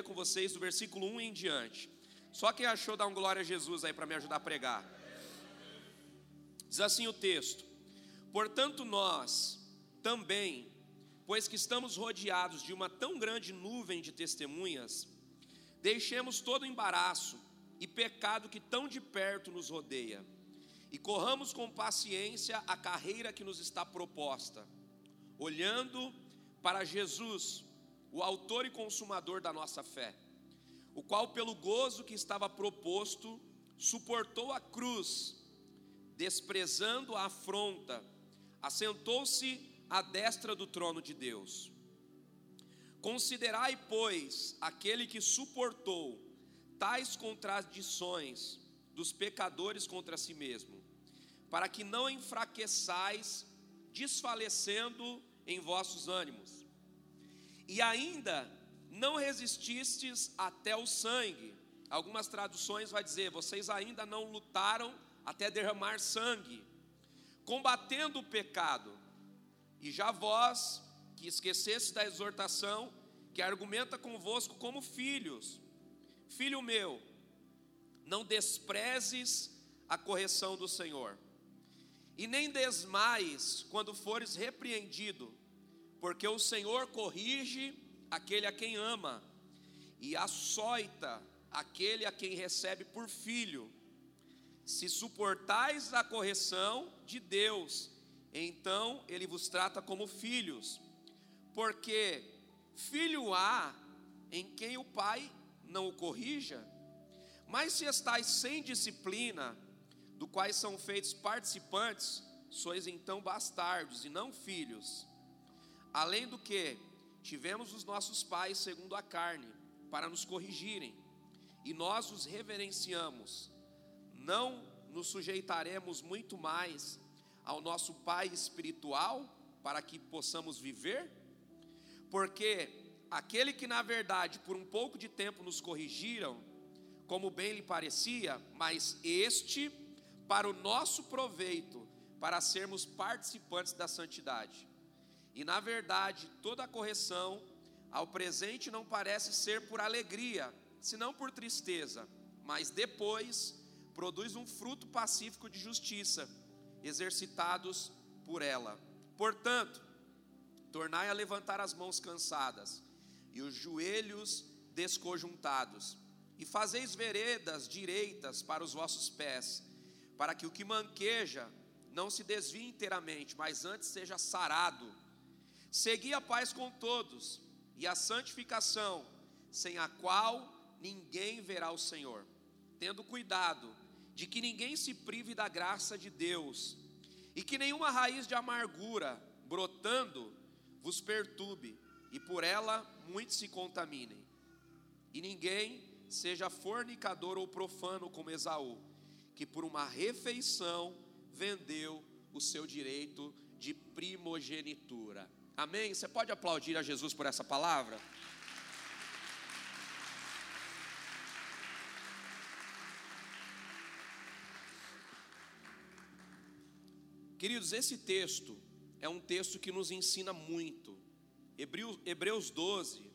ler com vocês do versículo 1 em diante. Só quem achou, dá um glória a Jesus aí para me ajudar a pregar. Diz assim o texto: Portanto, nós também, pois que estamos rodeados de uma tão grande nuvem de testemunhas, deixemos todo o embaraço e pecado que tão de perto nos rodeia, e corramos com paciência a carreira que nos está proposta, olhando para Jesus, o Autor e Consumador da nossa fé, o qual, pelo gozo que estava proposto, suportou a cruz, desprezando a afronta, assentou-se à destra do trono de Deus. Considerai, pois, aquele que suportou tais contradições dos pecadores contra si mesmo, para que não enfraqueçais, desfalecendo em vossos ânimos. E ainda não resististes até o sangue. Algumas traduções vai dizer: vocês ainda não lutaram até derramar sangue, combatendo o pecado. E já vós, que esqueceste da exortação, que argumenta convosco como filhos, filho meu, não desprezes a correção do Senhor, e nem desmais quando fores repreendido, porque o Senhor corrige aquele a quem ama, e açoita aquele a quem recebe por filho. Se suportais a correção de Deus, então ele vos trata como filhos, porque filho há em quem o pai não o corrija, mas se estáis sem disciplina, do quais são feitos participantes, sois então bastardos e não filhos. Além do que, tivemos os nossos pais segundo a carne, para nos corrigirem, e nós os reverenciamos. Não nos sujeitaremos muito mais ao nosso Pai espiritual para que possamos viver? Porque aquele que na verdade por um pouco de tempo nos corrigiram, como bem lhe parecia, mas este para o nosso proveito, para sermos participantes da santidade. E na verdade, toda a correção ao presente não parece ser por alegria, senão por tristeza, mas depois produz um fruto pacífico de justiça, exercitados por ela. Portanto, tornai a levantar as mãos cansadas e os joelhos desconjuntados, e fazeis veredas direitas para os vossos pés, para que o que manqueja não se desvie inteiramente, mas antes seja sarado Segui a paz com todos e a santificação, sem a qual ninguém verá o Senhor. Tendo cuidado de que ninguém se prive da graça de Deus e que nenhuma raiz de amargura brotando vos perturbe e por ela muitos se contaminem. E ninguém seja fornicador ou profano como Esaú, que por uma refeição vendeu o seu direito de primogenitura. Amém? Você pode aplaudir a Jesus por essa palavra? Queridos, esse texto é um texto que nos ensina muito. Hebreus 12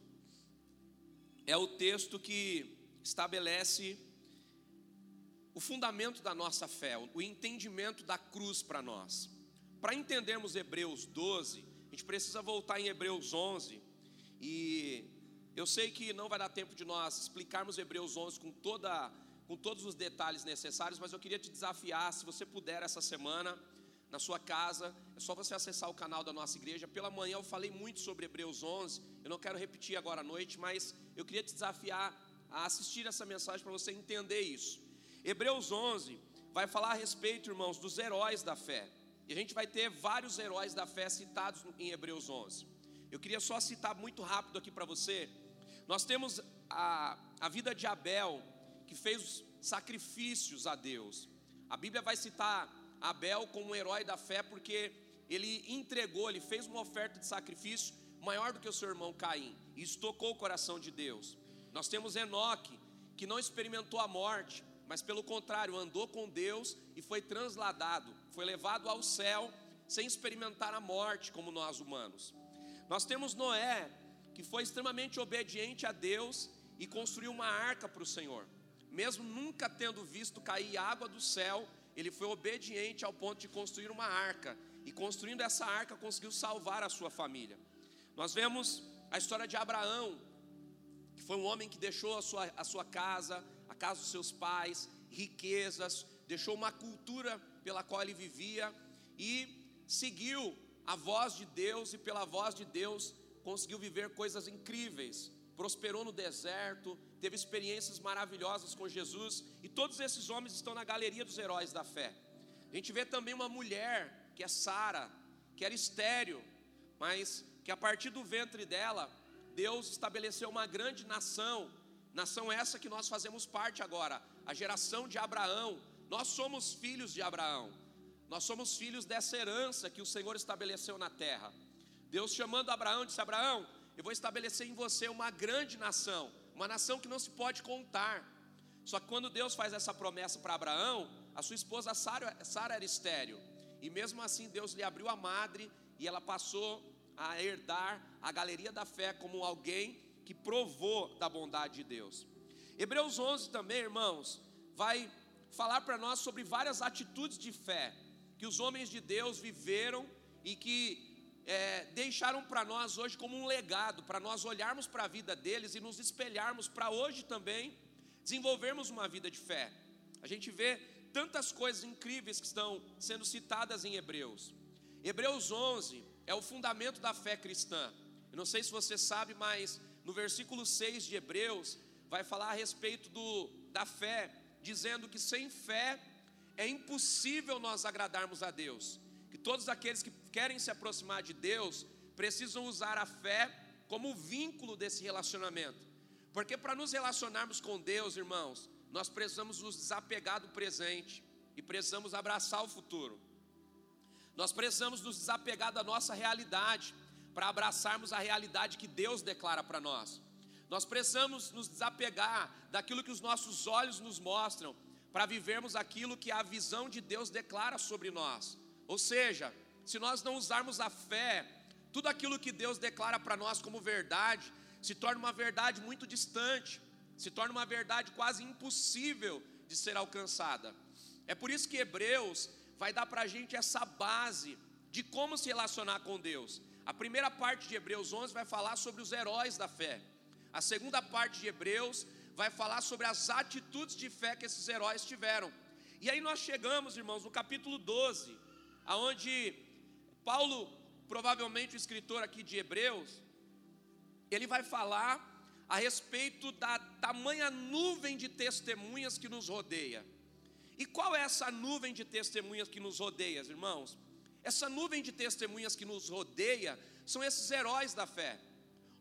é o texto que estabelece o fundamento da nossa fé, o entendimento da cruz para nós. Para entendermos Hebreus 12, a gente precisa voltar em Hebreus 11 e eu sei que não vai dar tempo de nós explicarmos Hebreus 11 com toda com todos os detalhes necessários, mas eu queria te desafiar, se você puder essa semana, na sua casa, é só você acessar o canal da nossa igreja. Pela manhã eu falei muito sobre Hebreus 11, eu não quero repetir agora à noite, mas eu queria te desafiar a assistir essa mensagem para você entender isso. Hebreus 11 vai falar a respeito, irmãos, dos heróis da fé. E a gente vai ter vários heróis da fé citados em Hebreus 11. Eu queria só citar muito rápido aqui para você. Nós temos a, a vida de Abel, que fez sacrifícios a Deus. A Bíblia vai citar Abel como um herói da fé porque ele entregou, ele fez uma oferta de sacrifício maior do que o seu irmão Caim. E isso tocou o coração de Deus. Nós temos Enoque, que não experimentou a morte, mas pelo contrário, andou com Deus e foi transladado, foi levado ao céu sem experimentar a morte como nós humanos. Nós temos Noé, que foi extremamente obediente a Deus e construiu uma arca para o Senhor. Mesmo nunca tendo visto cair água do céu, ele foi obediente ao ponto de construir uma arca. E construindo essa arca, conseguiu salvar a sua família. Nós vemos a história de Abraão, que foi um homem que deixou a sua, a sua casa, casa dos seus pais, riquezas, deixou uma cultura pela qual ele vivia e seguiu a voz de Deus e pela voz de Deus conseguiu viver coisas incríveis. Prosperou no deserto, teve experiências maravilhosas com Jesus, e todos esses homens estão na galeria dos heróis da fé. A gente vê também uma mulher, que é Sara, que era estéreo, mas que a partir do ventre dela, Deus estabeleceu uma grande nação, nação essa que nós fazemos parte agora, a geração de Abraão. Nós somos filhos de Abraão. Nós somos filhos dessa herança que o Senhor estabeleceu na terra. Deus chamando Abraão, disse: Abraão, eu vou estabelecer em você uma grande nação, uma nação que não se pode contar. Só que quando Deus faz essa promessa para Abraão, a sua esposa Sara, era estéreo, e mesmo assim Deus lhe abriu a madre e ela passou a herdar a galeria da fé como alguém que provou da bondade de Deus. Hebreus 11 também, irmãos, vai falar para nós sobre várias atitudes de fé que os homens de Deus viveram e que é, deixaram para nós hoje como um legado, para nós olharmos para a vida deles e nos espelharmos para hoje também desenvolvermos uma vida de fé. A gente vê tantas coisas incríveis que estão sendo citadas em Hebreus. Hebreus 11 é o fundamento da fé cristã. Eu não sei se você sabe, mas no versículo 6 de Hebreus vai falar a respeito do, da fé, dizendo que sem fé é impossível nós agradarmos a Deus. Que todos aqueles que querem se aproximar de Deus precisam usar a fé como vínculo desse relacionamento. Porque para nos relacionarmos com Deus, irmãos, nós precisamos nos desapegar do presente e precisamos abraçar o futuro. Nós precisamos nos desapegar da nossa realidade para abraçarmos a realidade que Deus declara para nós. Nós precisamos nos desapegar daquilo que os nossos olhos nos mostram para vivermos aquilo que a visão de Deus declara sobre nós. Ou seja, se nós não usarmos a fé, tudo aquilo que Deus declara para nós como verdade se torna uma verdade muito distante, se torna uma verdade quase impossível de ser alcançada. É por isso que Hebreus vai dar para a gente essa base de como se relacionar com Deus. A primeira parte de Hebreus 11 vai falar sobre os heróis da fé. A segunda parte de Hebreus vai falar sobre as atitudes de fé que esses heróis tiveram. E aí nós chegamos, irmãos, no capítulo 12, aonde Paulo, provavelmente o escritor aqui de Hebreus, ele vai falar a respeito da tamanha nuvem de testemunhas que nos rodeia. E qual é essa nuvem de testemunhas que nos rodeia, irmãos? Essa nuvem de testemunhas que nos rodeia são esses heróis da fé,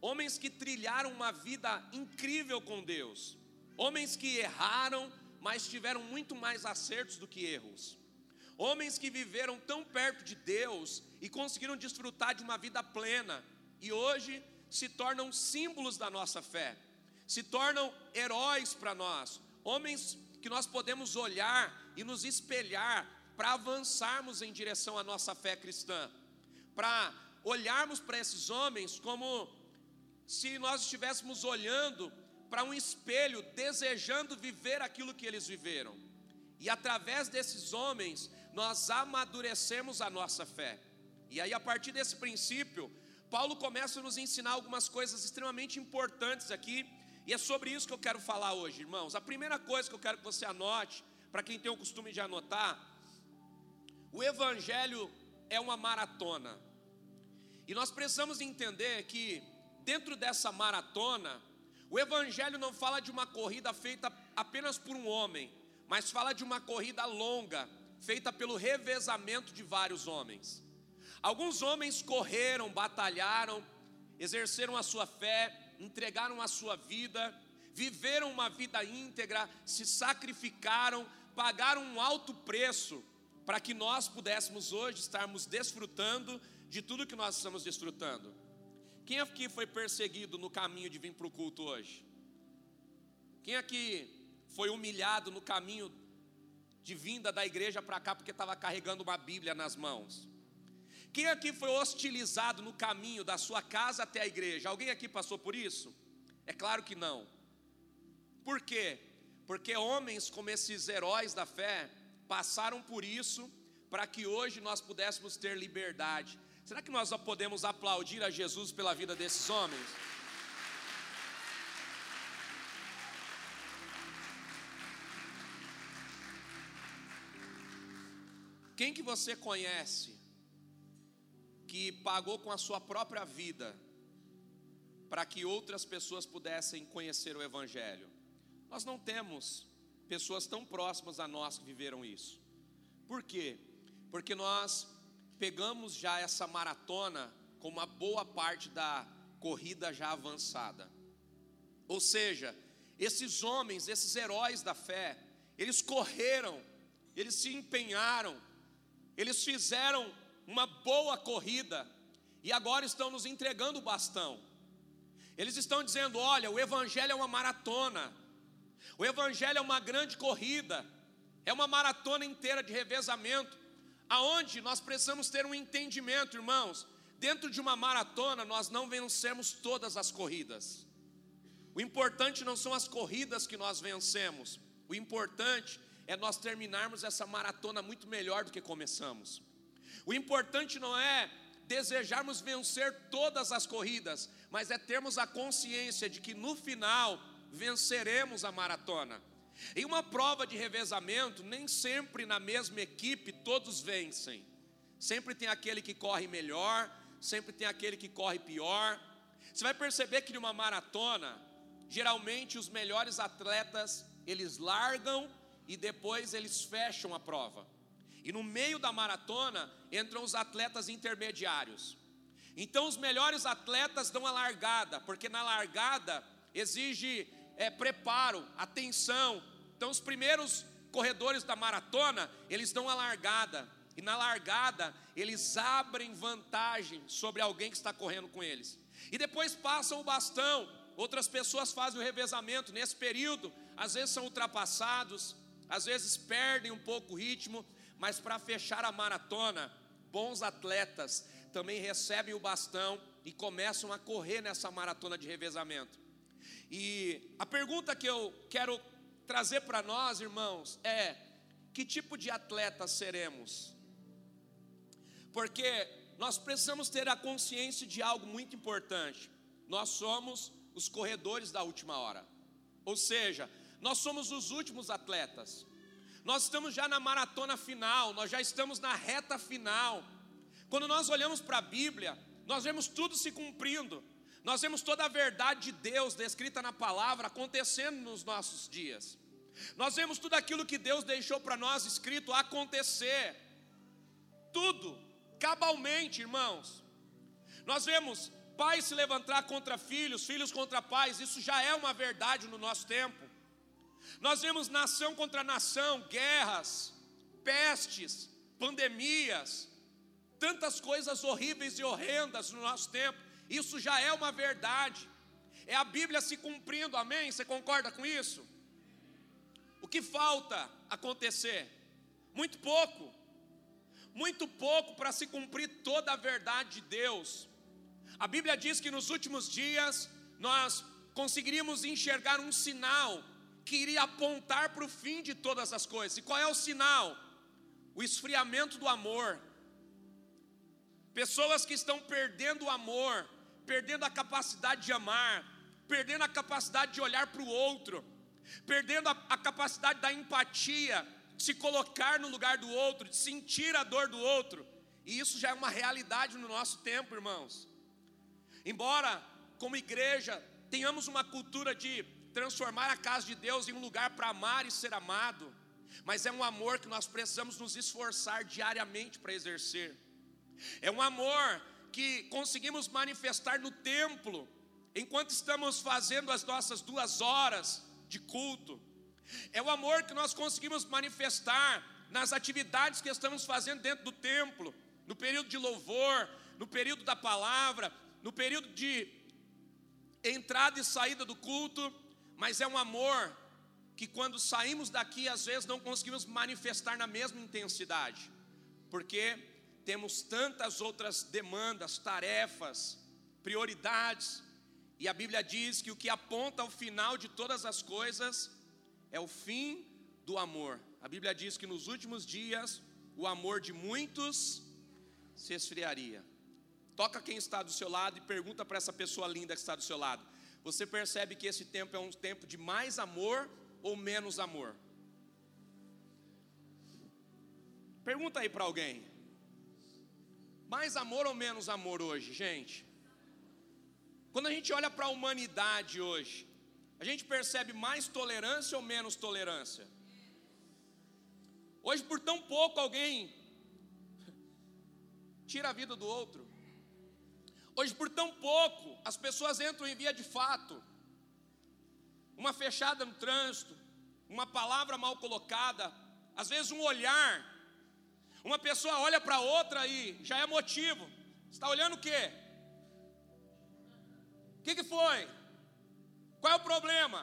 homens que trilharam uma vida incrível com Deus, homens que erraram, mas tiveram muito mais acertos do que erros, homens que viveram tão perto de Deus e conseguiram desfrutar de uma vida plena, e hoje se tornam símbolos da nossa fé, se tornam heróis para nós, homens que nós podemos olhar e nos espelhar para avançarmos em direção à nossa fé cristã, para olharmos para esses homens como se nós estivéssemos olhando para um espelho, desejando viver aquilo que eles viveram. E através desses homens, nós amadurecemos a nossa fé. E aí, a partir desse princípio, Paulo começa a nos ensinar algumas coisas extremamente importantes aqui e é sobre isso que eu quero falar hoje, irmãos. A primeira coisa que eu quero que você anote, para quem tem o costume de anotar, o Evangelho é uma maratona. E nós precisamos entender que, dentro dessa maratona, o Evangelho não fala de uma corrida feita apenas por um homem, mas fala de uma corrida longa, feita pelo revezamento de vários homens. Alguns homens correram, batalharam, exerceram a sua fé, entregaram a sua vida, viveram uma vida íntegra, se sacrificaram, pagaram um alto preço para que nós pudéssemos hoje estarmos desfrutando de tudo que nós estamos desfrutando. Quem aqui foi perseguido no caminho de vir para o culto hoje? Quem aqui foi humilhado no caminho de vinda da igreja para cá porque estava carregando uma Bíblia nas mãos? Quem aqui foi hostilizado no caminho da sua casa até a igreja? Alguém aqui passou por isso? É claro que não. Por quê? Porque homens como esses heróis da fé passaram por isso para que hoje nós pudéssemos ter liberdade. Será que nós podemos aplaudir a Jesus pela vida desses homens? Quem que você conhece que pagou com a sua própria vida para que outras pessoas pudessem conhecer o Evangelho? Nós não temos pessoas tão próximas a nós que viveram isso. Por quê? Porque nós pegamos já essa maratona com uma boa parte da corrida já avançada. Ou seja, esses homens, esses heróis da fé, eles correram, eles se empenharam, eles fizeram uma boa corrida e agora estão nos entregando o bastão. Eles estão dizendo: olha, o Evangelho é uma maratona, o Evangelho é uma grande corrida, é uma maratona inteira de revezamento, aonde nós precisamos ter um entendimento, irmãos. Dentro de uma maratona, nós não vencemos todas as corridas. O importante não são as corridas que nós vencemos, o importante é nós terminarmos essa maratona muito melhor do que começamos. O importante não é desejarmos vencer todas as corridas, mas é termos a consciência de que no final venceremos a maratona. Em uma prova de revezamento, nem sempre na mesma equipe todos vencem. Sempre tem aquele que corre melhor, sempre tem aquele que corre pior. Você vai perceber que numa maratona, geralmente os melhores atletas, eles largam e depois eles fecham a prova. E no meio da maratona entram os atletas intermediários. Então os melhores atletas dão a largada, porque na largada exige é, preparo, atenção. Então os primeiros corredores da maratona, eles dão a largada. E na largada, eles abrem vantagem sobre alguém que está correndo com eles. E depois passam o bastão. Outras pessoas fazem o revezamento. Nesse período, às vezes são ultrapassados, às vezes perdem um pouco o ritmo, mas para fechar a maratona, bons atletas também recebem o bastão e começam a correr nessa maratona de revezamento. E a pergunta que eu quero trazer para nós, irmãos, é: que tipo de atleta seremos? Porque nós precisamos ter a consciência de algo muito importante. Nós somos os corredores da última hora. Ou seja, nós somos os últimos atletas. Nós estamos já na maratona final, nós já estamos na reta final. Quando nós olhamos para a Bíblia, nós vemos tudo se cumprindo. Nós vemos toda a verdade de Deus descrita na palavra acontecendo nos nossos dias. Nós vemos tudo aquilo que Deus deixou para nós escrito acontecer. Tudo, cabalmente, irmãos. Nós vemos pais se levantar contra filhos, filhos contra pais, isso já é uma verdade no nosso tempo. Nós vemos nação contra nação, guerras, pestes, pandemias, tantas coisas horríveis e horrendas no nosso tempo. Isso já é uma verdade. É a Bíblia se cumprindo, amém? Você concorda com isso? O que falta acontecer? Muito pouco. Muito pouco para se cumprir toda a verdade de Deus. A Bíblia diz que nos últimos dias nós conseguiríamos enxergar um sinal que iria apontar para o fim de todas as coisas. E qual é o sinal? O esfriamento do amor. Pessoas que estão perdendo o amor, perdendo a capacidade de amar, perdendo a capacidade de olhar para o outro, perdendo a, a capacidade da empatia, de se colocar no lugar do outro, de sentir a dor do outro. E isso já é uma realidade no nosso tempo, irmãos. Embora, como igreja, tenhamos uma cultura de transformar a casa de Deus em um lugar para amar e ser amado, mas é um amor que nós precisamos nos esforçar diariamente para exercer. É um amor que conseguimos manifestar no templo, enquanto estamos fazendo as nossas duas horas de culto. É o amor que nós conseguimos manifestar nas atividades que estamos fazendo dentro do templo, no período de louvor, no período da palavra, no período de entrada e saída do culto mas é um amor que quando saímos daqui, às vezes não conseguimos manifestar na mesma intensidade, porque temos tantas outras demandas, tarefas, prioridades, e a Bíblia diz que o que aponta ao final de todas as coisas é o fim do amor. A Bíblia diz que nos últimos dias o amor de muitos se esfriaria. Toca quem está do seu lado e pergunta para essa pessoa linda que está do seu lado: Você percebe que esse tempo é um tempo de mais amor ou menos amor? Pergunta aí para alguém. Mais amor ou menos amor hoje, gente? Quando a gente olha para a humanidade hoje, a gente percebe mais tolerância ou menos tolerância? Hoje, por tão pouco, alguém tira a vida do outro. Hoje, por tão pouco, as pessoas entram em via de fato. Uma fechada no trânsito, uma palavra mal colocada, às vezes um olhar. Uma pessoa olha para outra e já é motivo. Está olhando o quê? O que, que foi? Qual é o problema?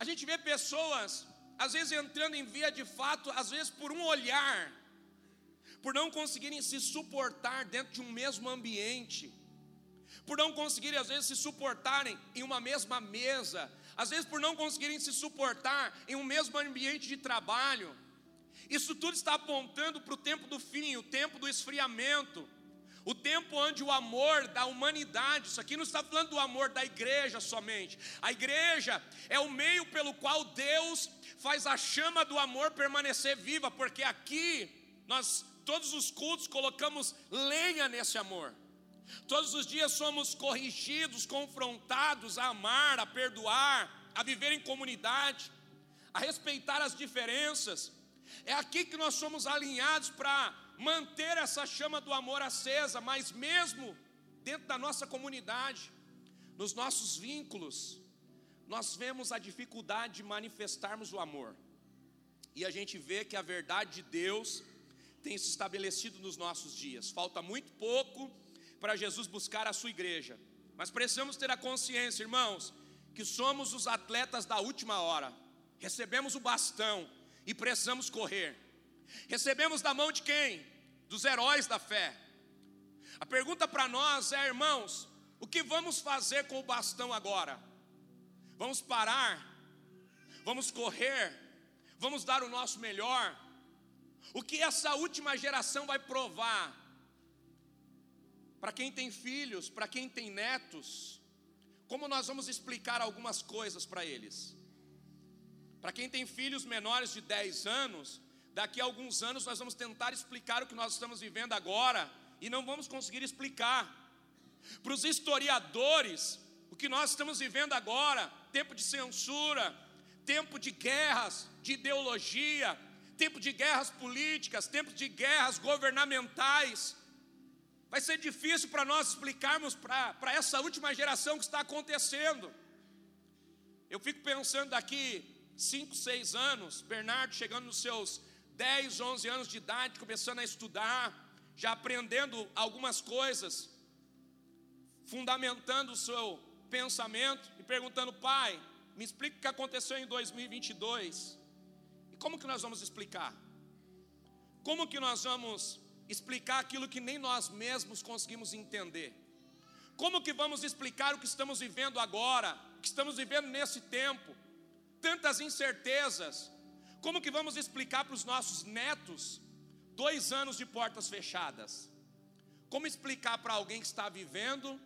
A gente vê pessoas, às vezes entrando em via de fato, às vezes por um olhar, por não conseguirem se suportar dentro de um mesmo ambiente, por não conseguirem, às vezes, se suportarem em uma mesma mesa, às vezes, por não conseguirem se suportar em um mesmo ambiente de trabalho. Isso tudo está apontando para o tempo do fim, o tempo do esfriamento, o tempo onde o amor da humanidade, isso aqui não está falando do amor da igreja somente, a igreja é o meio pelo qual Deus faz a chama do amor permanecer viva, porque aqui nós, todos os cultos, colocamos lenha nesse amor. Todos os dias somos corrigidos, confrontados a amar, a perdoar, a viver em comunidade, a respeitar as diferenças. É aqui que nós somos alinhados para manter essa chama do amor acesa, mas mesmo dentro da nossa comunidade, nos nossos vínculos, nós vemos a dificuldade de manifestarmos o amor. E a gente vê que a verdade de Deus tem se estabelecido nos nossos dias. Falta muito pouco para Jesus buscar a sua igreja. Mas precisamos ter a consciência, irmãos, que somos os atletas da última hora. Recebemos o bastão e precisamos correr. Recebemos da mão de quem? Dos heróis da fé. A pergunta para nós é, irmãos, o que vamos fazer com o bastão agora? Vamos parar? Vamos correr? Vamos dar o nosso melhor? O que essa última geração vai provar? Para quem tem filhos, para quem tem netos, como nós vamos explicar algumas coisas para eles? Para quem tem filhos menores de 10 anos, daqui a alguns anos nós vamos tentar explicar o que nós estamos vivendo agora e não vamos conseguir explicar. Para os historiadores, o que nós estamos vivendo agora, tempo de censura, tempo de guerras, de ideologia, tempo de guerras políticas, tempo de guerras governamentais, Vai ser difícil para nós explicarmos para essa última geração que está acontecendo. Eu fico pensando daqui 5, 6 anos, Bernardo chegando nos seus 10, 11 anos de idade, começando a estudar, já aprendendo algumas coisas, fundamentando o seu pensamento e perguntando, pai, me explica o que aconteceu em 2022. E como que nós vamos explicar? Como que nós vamos explicar aquilo que nem nós mesmos conseguimos entender. Como que vamos explicar o que estamos vivendo agora, o que estamos vivendo nesse tempo? Tantas incertezas. Como que vamos explicar para os nossos netos dois anos de portas fechadas? Como explicar para alguém que está vivendo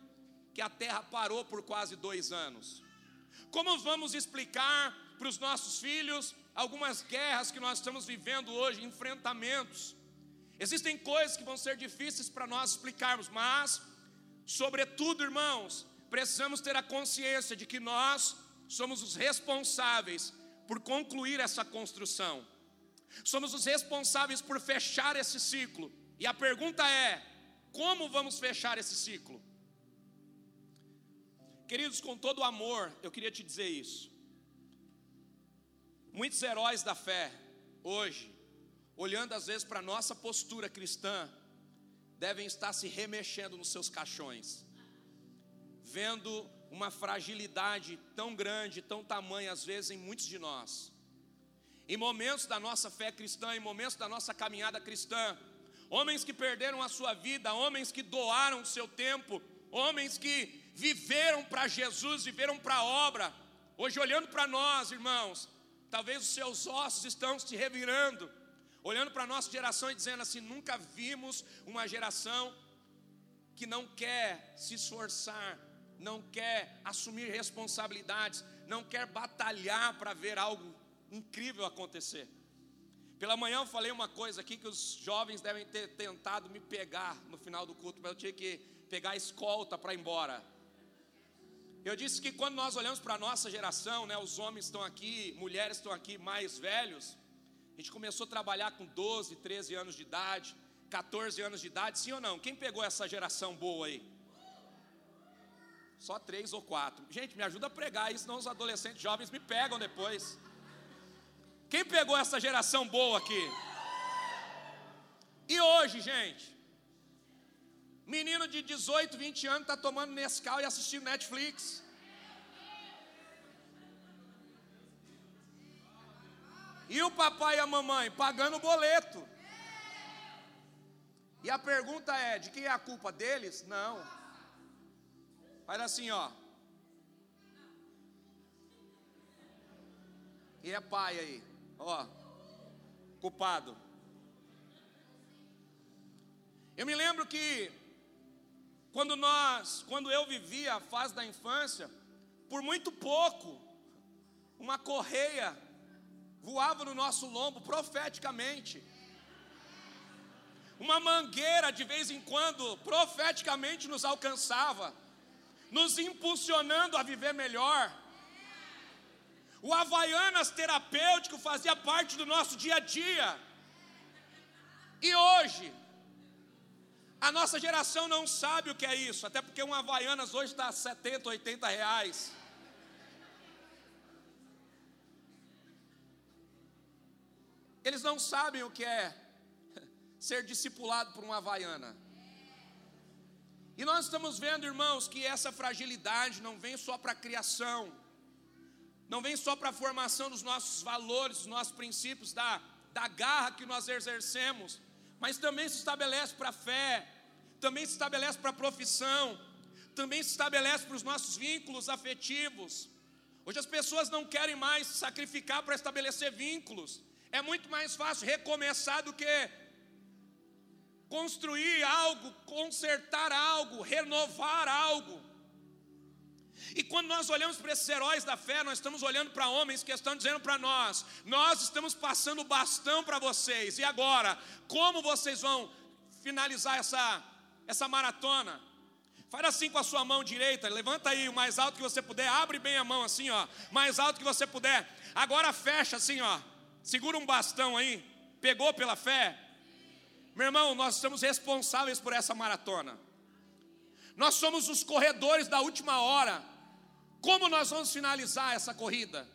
que a terra parou por quase dois anos? Como vamos explicar para os nossos filhos algumas guerras que nós estamos vivendo hoje, enfrentamentos? Existem coisas que vão ser difíceis para nós explicarmos, mas, sobretudo, irmãos, precisamos ter a consciência de que nós somos os responsáveis por concluir essa construção, somos os responsáveis por fechar esse ciclo, e a pergunta é: como vamos fechar esse ciclo? Queridos, com todo o amor, eu queria te dizer isso. Muitos heróis da fé, hoje, olhando às vezes para a nossa postura cristã, devem estar se remexendo nos seus caixões, vendo uma fragilidade tão grande, tão tamanha, às vezes, em muitos de nós. Em momentos da nossa fé cristã, em momentos da nossa caminhada cristã, homens que perderam a sua vida, homens que doaram o seu tempo, homens que viveram para Jesus, viveram para a obra. Hoje, olhando para nós, irmãos, talvez os seus ossos estão se revirando, olhando para a nossa geração e dizendo assim: nunca vimos uma geração que não quer se esforçar, não quer assumir responsabilidades, não quer batalhar para ver algo incrível acontecer. Pela manhã eu falei uma coisa aqui que os jovens devem ter tentado me pegar no final do culto, mas eu tinha que pegar a escolta para ir embora. Eu disse que quando nós olhamos para a nossa geração, né, os homens estão aqui, mulheres estão aqui mais velhos, a gente começou a trabalhar com 12, 13 anos de idade, 14 anos de idade, sim ou não? Quem pegou essa geração boa aí? Só três ou quatro. Gente, me ajuda a pregar isso, senão os adolescentes jovens me pegam depois. Quem pegou essa geração boa aqui? E hoje, gente? Menino de 18, 20 anos está tomando Nescau e assistindo Netflix. E o papai e a mamãe pagando o boleto. E a pergunta é: de quem é a culpa deles? Não. Faz assim, ó. E é pai aí, ó. Culpado. Eu me lembro que quando nós, quando eu vivia a fase da infância, por muito pouco, uma correia voava no nosso lombo profeticamente. Uma mangueira de vez em quando profeticamente nos alcançava, nos impulsionando a viver melhor. O Havaianas terapêutico fazia parte do nosso dia a dia. E hoje, a nossa geração não sabe o que é isso, até porque um Havaianas hoje está a 70, 80 reais. Eles não sabem o que é ser discipulado por uma Havaiana. E nós estamos vendo, irmãos, que essa fragilidade não vem só para a criação, não vem só para a formação dos nossos valores, dos nossos princípios, da, da garra que nós exercemos, mas também se estabelece para a fé, também se estabelece para a profissão, também se estabelece para os nossos vínculos afetivos. Hoje as pessoas não querem mais sacrificar para estabelecer vínculos. É muito mais fácil recomeçar do que construir algo, consertar algo, renovar algo. E quando nós olhamos para esses heróis da fé, nós estamos olhando para homens que estão dizendo para nós: nós estamos passando bastão para vocês, e agora, como vocês vão finalizar essa, essa maratona? Faz assim com a sua mão direita, levanta aí o mais alto que você puder, abre bem a mão assim, ó, mais alto que você puder. Agora fecha assim, ó, segura um bastão aí, pegou pela fé? Meu irmão, nós estamos responsáveis por essa maratona. Nós somos os corredores da última hora. Como nós vamos finalizar essa corrida?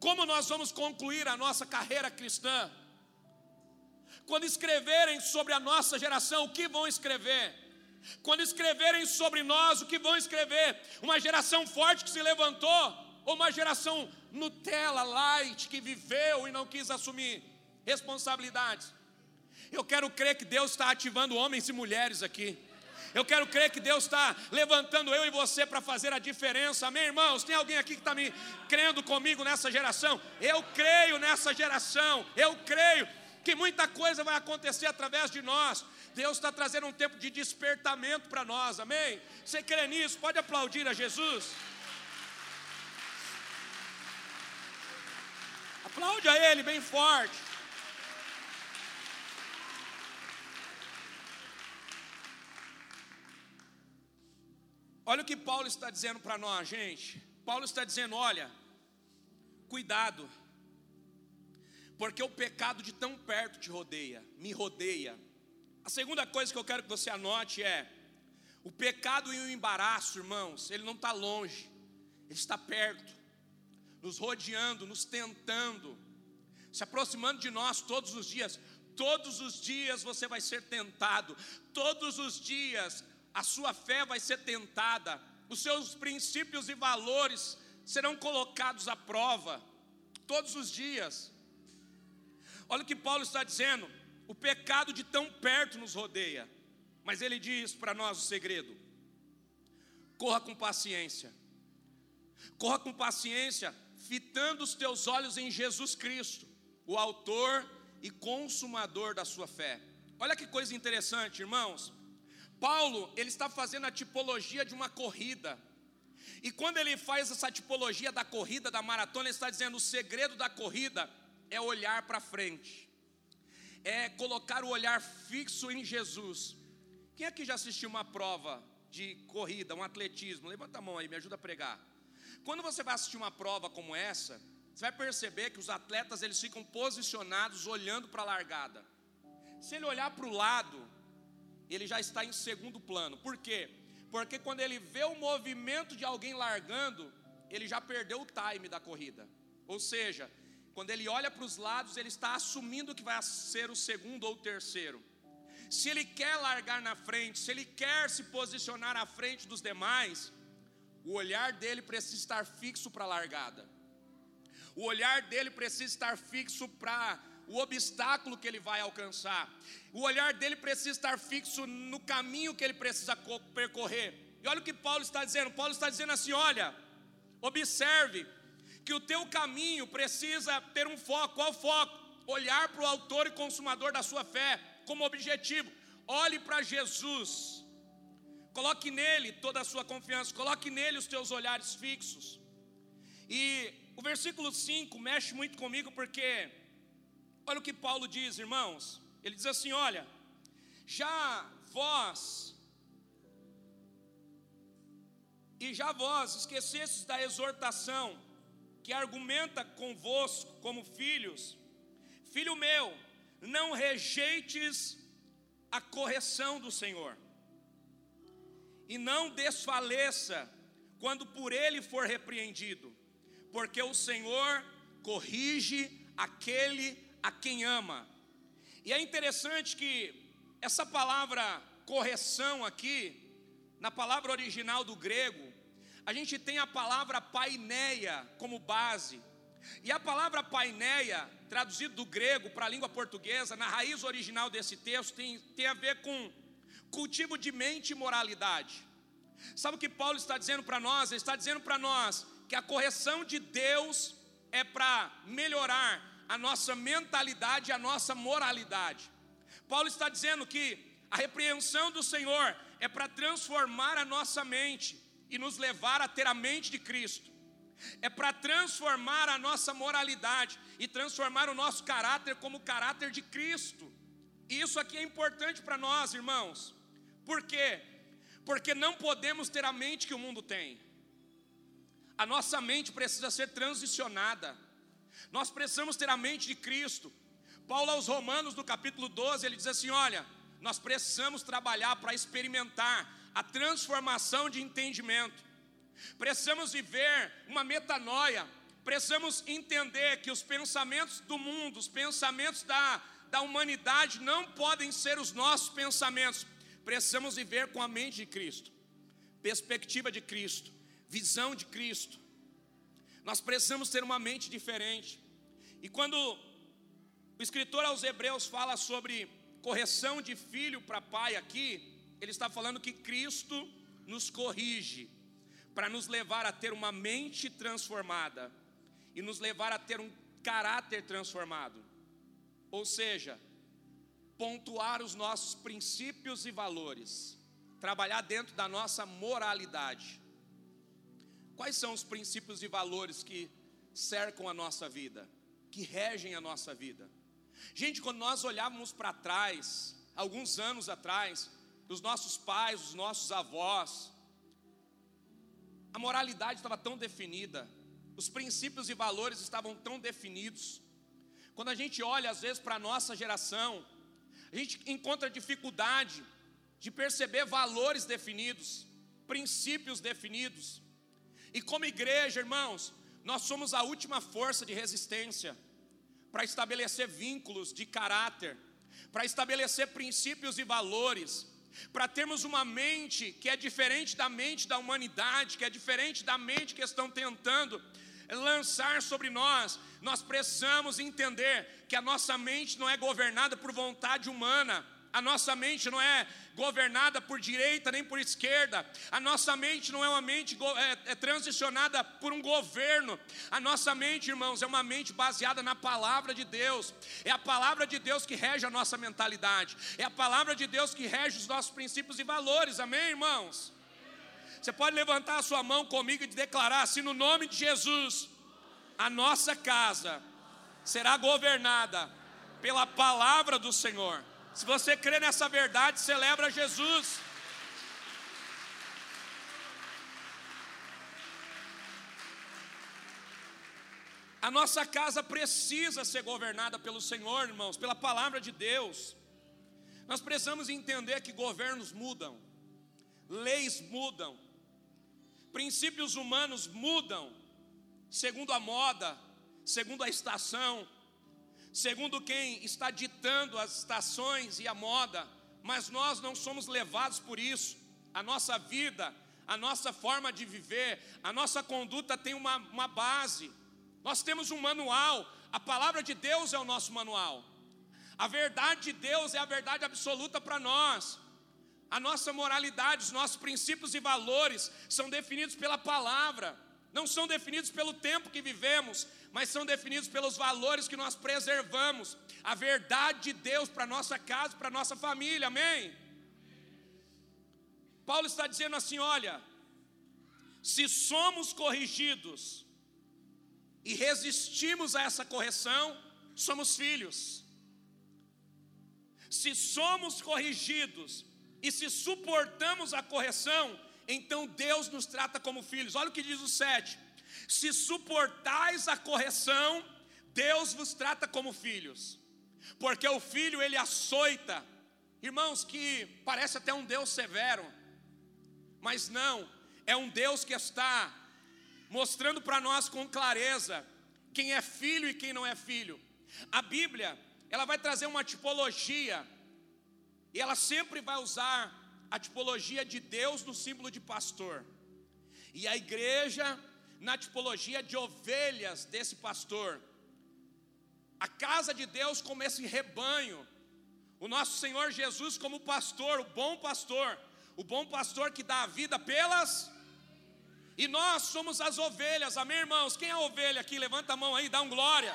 Como nós vamos concluir a nossa carreira cristã? Quando escreverem sobre a nossa geração, o que vão escrever? Quando escreverem sobre nós, o que vão escrever? Uma geração forte que se levantou, ou uma geração Nutella, light, que viveu e não quis assumir responsabilidades? Eu quero crer que Deus está ativando homens e mulheres aqui. Eu quero crer que Deus está levantando eu e você para fazer a diferença. Amém, irmãos? Tem alguém aqui que está me crendo comigo nessa geração? Eu creio nessa geração. Eu creio que muita coisa vai acontecer através de nós. Deus está trazendo um tempo de despertamento para nós. Amém? Você crê nisso? Pode aplaudir a Jesus. Aplaude a Ele bem forte. Olha o que Paulo está dizendo para nós, gente. Paulo está dizendo: olha, cuidado, porque o pecado de tão perto te rodeia, me rodeia. A segunda coisa que eu quero que você anote é: o pecado e o embaraço, irmãos, ele não está longe, ele está perto, nos rodeando, nos tentando, se aproximando de nós todos os dias. Todos os dias você vai ser tentado, todos os dias a sua fé vai ser tentada, os seus princípios e valores serão colocados à prova, todos os dias. Olha o que Paulo está dizendo: o pecado de tão perto nos rodeia. Mas ele diz para nós o segredo: corra com paciência, corra com paciência, fitando os teus olhos em Jesus Cristo, o Autor e Consumador da sua fé. Olha que coisa interessante, irmãos. Paulo, ele está fazendo a tipologia de uma corrida. E quando ele faz essa tipologia da corrida, da maratona, ele está dizendo: o segredo da corrida é olhar para frente, é colocar o olhar fixo em Jesus. Quem aqui já assistiu uma prova de corrida, um atletismo? Levanta a mão aí, me ajuda a pregar. Quando você vai assistir uma prova como essa, você vai perceber que os atletas eles ficam posicionados olhando para a largada. Se ele olhar para o lado, ele já está em segundo plano. Por quê? Porque quando ele vê o movimento de alguém largando, ele já perdeu o time da corrida. Ou seja, quando ele olha para os lados, ele está assumindo que vai ser o segundo ou o terceiro. Se ele quer largar na frente, se ele quer se posicionar à frente dos demais, o olhar dele precisa estar fixo para a largada. O olhar dele precisa estar fixo para o obstáculo que ele vai alcançar. O olhar dele precisa estar fixo no caminho que ele precisa percorrer. E olha o que Paulo está dizendo: Paulo está dizendo assim: olha, observe que o teu caminho precisa ter um foco. Qual foco? Olhar para o autor e consumador da sua fé como objetivo. Olhe para Jesus. Coloque nele toda a sua confiança, coloque nele os teus olhares fixos. E o versículo 5 mexe muito comigo porque Olha o que Paulo diz, irmãos. Ele diz assim: Olha, já vós, e já vós esquecestes da exortação que argumenta convosco como filhos, filho meu, não rejeites a correção do Senhor, e não desfaleça quando por ele for repreendido, porque o Senhor corrige aquele a quem ama. E é interessante que essa palavra correção aqui, na palavra original do grego, a gente tem a palavra paineia como base. E a palavra paineia, traduzido do grego para a língua portuguesa, na raiz original desse texto, tem, tem a ver com cultivo de mente e moralidade. Sabe o que Paulo está dizendo para nós? Ele está dizendo para nós que a correção de Deus é para melhorar a nossa mentalidade, a nossa moralidade. Paulo está dizendo que a repreensão do Senhor é para transformar a nossa mente e nos levar a ter a mente de Cristo. É para transformar a nossa moralidade e transformar o nosso caráter como o caráter de Cristo. E isso aqui é importante para nós, irmãos. Por quê? Porque não podemos ter a mente que o mundo tem. A nossa mente precisa ser transicionada. Nós precisamos ter a mente de Cristo. Paulo aos Romanos, no capítulo 12, ele diz assim: Olha, nós precisamos trabalhar para experimentar a transformação de entendimento. Precisamos viver uma metanoia. Precisamos entender que os pensamentos do mundo, os pensamentos da, da humanidade não podem ser os nossos pensamentos. Precisamos viver com a mente de Cristo, perspectiva de Cristo, visão de Cristo. Nós precisamos ter uma mente diferente. E quando o escritor aos Hebreus fala sobre correção de filho para pai aqui, ele está falando que Cristo nos corrige para nos levar a ter uma mente transformada e nos levar a ter um caráter transformado. Ou seja, pontuar os nossos princípios e valores, trabalhar dentro da nossa moralidade. Quais são os princípios e valores que cercam a nossa vida, que regem a nossa vida? Gente, quando nós olhávamos para trás, alguns anos atrás, dos nossos pais, dos nossos avós, a moralidade estava tão definida, os princípios e valores estavam tão definidos. Quando a gente olha, às vezes, para a nossa geração, a gente encontra dificuldade de perceber valores definidos, princípios definidos. E como igreja, irmãos, nós somos a última força de resistência para estabelecer vínculos de caráter, para estabelecer princípios e valores, para termos uma mente que é diferente da mente da humanidade, que é diferente da mente que estão tentando lançar sobre nós, nós precisamos entender que a nossa mente não é governada por vontade humana. A nossa mente não é governada por direita nem por esquerda. A nossa mente não é uma mente é, é transicionada por um governo. A nossa mente, irmãos, é uma mente baseada na palavra de Deus. É a palavra de Deus que rege a nossa mentalidade. É a palavra de Deus que rege os nossos princípios e valores. Amém, irmãos? Você pode levantar a sua mão comigo e declarar assim: no nome de Jesus, a nossa casa será governada pela palavra do Senhor. Se você crê nessa verdade, celebra Jesus. A nossa casa precisa ser governada pelo Senhor, irmãos, pela palavra de Deus. Nós precisamos entender que governos mudam, leis mudam, princípios humanos mudam, segundo a moda, segundo a estação, segundo quem está ditando as estações e a moda, mas nós não somos levados por isso. A nossa vida, a nossa forma de viver, a nossa conduta tem uma, uma base. Nós temos um manual, a palavra de Deus é o nosso manual. A verdade de Deus é a verdade absoluta para nós. A nossa moralidade, os nossos princípios e valores são definidos pela palavra, não são definidos pelo tempo que vivemos, mas são definidos pelos valores que nós preservamos, a verdade de Deus para nossa casa, para nossa família, amém? Paulo está dizendo assim: olha, se somos corrigidos e resistimos a essa correção, somos filhos. Se somos corrigidos e se suportamos a correção, então Deus nos trata como filhos. Olha o que diz o 7: se suportais a correção, Deus vos trata como filhos, porque o filho ele açoita, irmãos, que parece até um Deus severo, mas não, é um Deus que está mostrando para nós com clareza quem é filho e quem não é filho. A Bíblia, ela vai trazer uma tipologia, e ela sempre vai usar a tipologia de Deus no símbolo de pastor. E a igreja na tipologia de ovelhas desse pastor. A casa de Deus como esse rebanho, o nosso Senhor Jesus como pastor, o bom pastor, o bom pastor que dá a vida pelas. E nós somos as ovelhas, amém, irmãos? Quem é a ovelha aqui? Levanta a mão aí, dá um glória.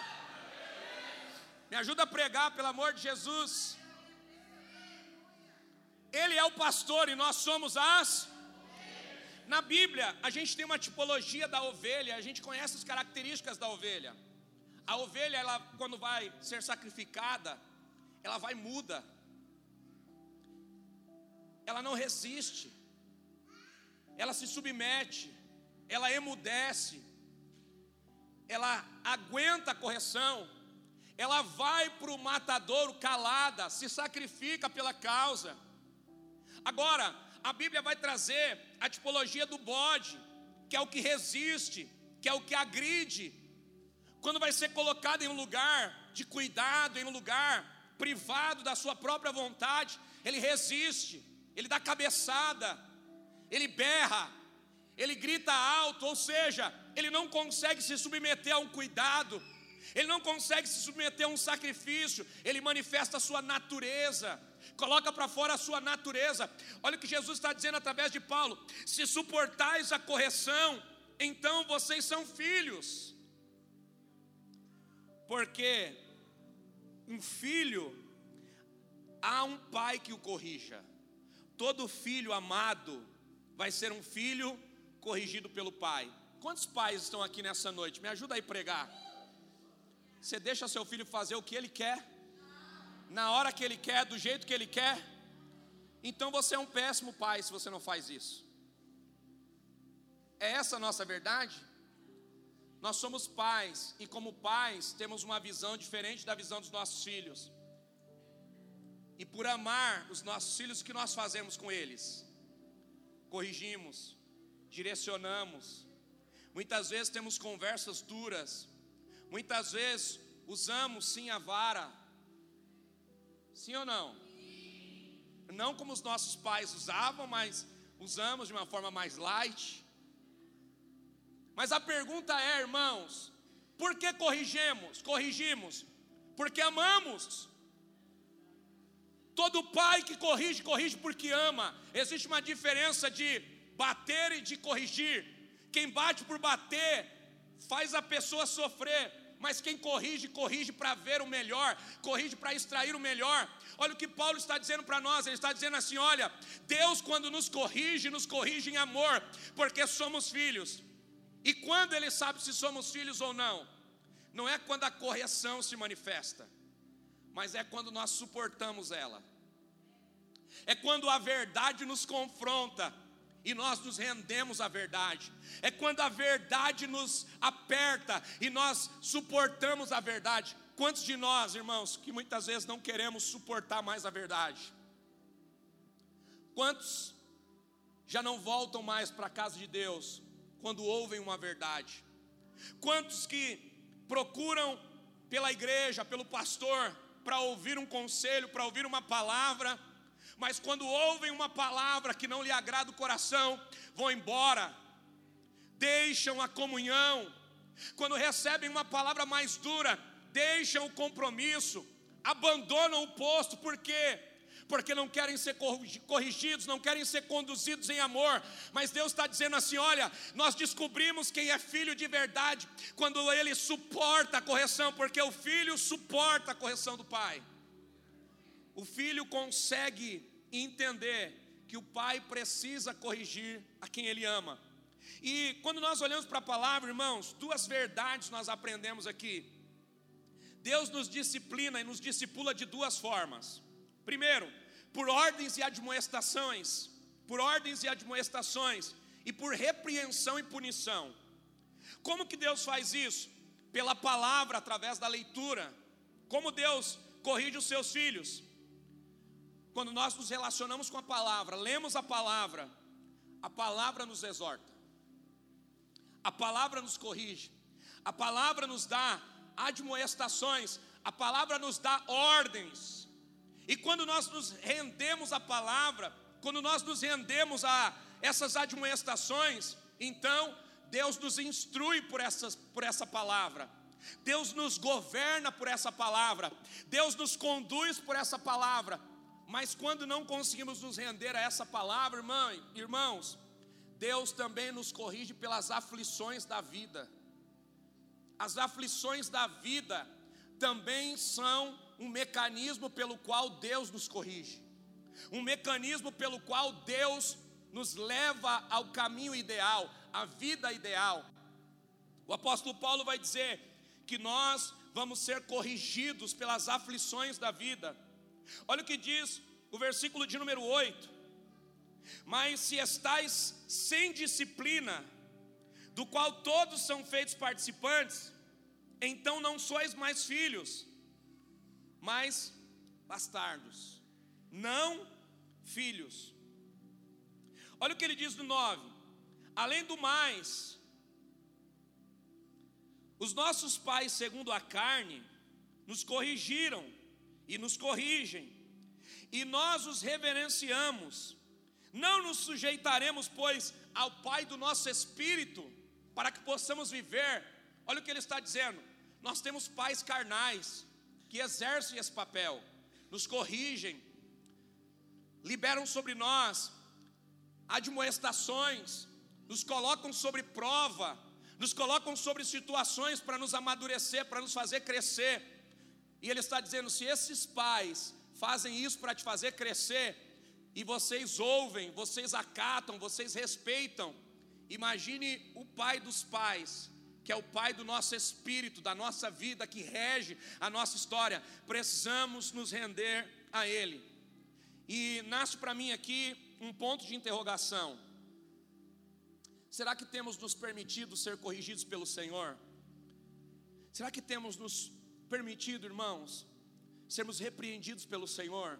Me ajuda a pregar, pelo amor de Jesus. Ele é o pastor e nós somos as na Bíblia, a gente tem uma tipologia da ovelha, a gente conhece as características da ovelha. A ovelha, ela, quando vai ser sacrificada, ela vai muda, ela não resiste, ela se submete, ela emudece, ela aguenta a correção, ela vai para o matadouro calada, se sacrifica pela causa. Agora, a Bíblia vai trazer a tipologia do bode, que é o que resiste, que é o que agride. Quando vai ser colocado em um lugar de cuidado, em um lugar privado da sua própria vontade, ele resiste, ele dá cabeçada, ele berra, ele grita alto, ou seja, ele não consegue se submeter a um cuidado, ele não consegue se submeter a um sacrifício, ele manifesta a sua natureza coloca para fora a sua natureza. Olha o que Jesus está dizendo através de Paulo: se suportais a correção, então vocês são filhos. Porque um filho, há um pai que o corrija. Todo filho amado vai ser um filho corrigido pelo pai. Quantos pais estão aqui nessa noite? Me ajuda aí a pregar. Você deixa seu filho fazer o que ele quer? Na hora que Ele quer, do jeito que Ele quer, então você é um péssimo pai se você não faz isso. É essa a nossa verdade? Nós somos pais e, como pais, temos uma visão diferente da visão dos nossos filhos. E por amar os nossos filhos, o que nós fazemos com eles? Corrigimos, direcionamos. Muitas vezes temos conversas duras, muitas vezes usamos sim a vara, Sim ou não? Não como os nossos pais usavam, mas usamos de uma forma mais light. Mas a pergunta é, irmãos, por que corrigimos? Corrigimos porque amamos. Todo pai que corrige, corrige porque ama. Existe uma diferença de bater e de corrigir. Quem bate por bater faz a pessoa sofrer, mas quem corrige, corrige para ver o melhor, corrige para extrair o melhor. Olha o que Paulo está dizendo para nós, ele está dizendo assim: olha, Deus, quando nos corrige, nos corrige em amor, porque somos filhos. E quando ele sabe se somos filhos ou não? Não é quando a correção se manifesta, mas é quando nós suportamos ela. É quando a verdade nos confronta e nós nos rendemos à verdade. É quando a verdade nos aperta e nós suportamos a verdade. Quantos de nós, irmãos, que muitas vezes não queremos suportar mais a verdade? Quantos já não voltam mais para a casa de Deus quando ouvem uma verdade? Quantos que procuram pela igreja, pelo pastor, para ouvir um conselho, para ouvir uma palavra, mas quando ouvem uma palavra que não lhe agrada o coração, vão embora, deixam a comunhão. Quando recebem uma palavra mais dura, deixam o compromisso, abandonam o posto, por quê? Porque não querem ser corrigidos, não querem ser conduzidos em amor, mas Deus está dizendo assim: olha, nós descobrimos quem é filho de verdade quando ele suporta a correção, porque o filho suporta a correção do pai o filho consegue entender que o pai precisa corrigir a quem ele ama. E quando nós olhamos para a palavra, irmãos, duas verdades nós aprendemos aqui. Deus nos disciplina e nos discipula de duas formas. Primeiro, por ordens e admoestações, por ordens e admoestações, e por repreensão e punição. Como que Deus faz isso? Pela palavra, através da leitura. Como Deus corrige os seus filhos? Quando nós nos relacionamos com a palavra, lemos a palavra, a palavra nos exorta, a palavra nos corrige, a palavra nos dá admoestações, a palavra nos dá ordens. E quando nós nos rendemos à palavra, quando nós nos rendemos a essas admoestações, então Deus nos instrui por, essas, por essa palavra. Deus nos governa por essa palavra, Deus nos conduz por essa palavra, mas quando não conseguimos nos render a essa palavra, irmã, irmãos, Deus também nos corrige pelas aflições da vida. As aflições da vida também são um mecanismo pelo qual Deus nos corrige, um mecanismo pelo qual Deus nos leva ao caminho ideal, à vida ideal. O apóstolo Paulo vai dizer que nós vamos ser corrigidos pelas aflições da vida. Olha o que diz o versículo de número 8. Mas se estais sem disciplina, do qual todos são feitos participantes, então não sois mais filhos, mas bastardos, não filhos. Olha o que ele diz no 9: além do mais, os nossos pais, segundo a carne, nos corrigiram e nos corrigem, e nós os reverenciamos. Não nos sujeitaremos, pois, ao Pai do nosso espírito, para que possamos viver. Olha o que ele está dizendo. Nós temos pais carnais que exercem esse papel, nos corrigem, liberam sobre nós admoestações, nos colocam sobre prova, nos colocam sobre situações para nos amadurecer, para nos fazer crescer. E ele está dizendo: se esses pais fazem isso para te fazer crescer, e vocês ouvem, vocês acatam, vocês respeitam, imagine o pai dos pais, que é o pai do nosso espírito, da nossa vida, que rege a nossa história, precisamos nos render a Ele. E nasce para mim aqui um ponto de interrogação: será que temos nos permitido ser corrigidos pelo Senhor? Será que temos nos permitido, irmãos, sermos repreendidos pelo Senhor.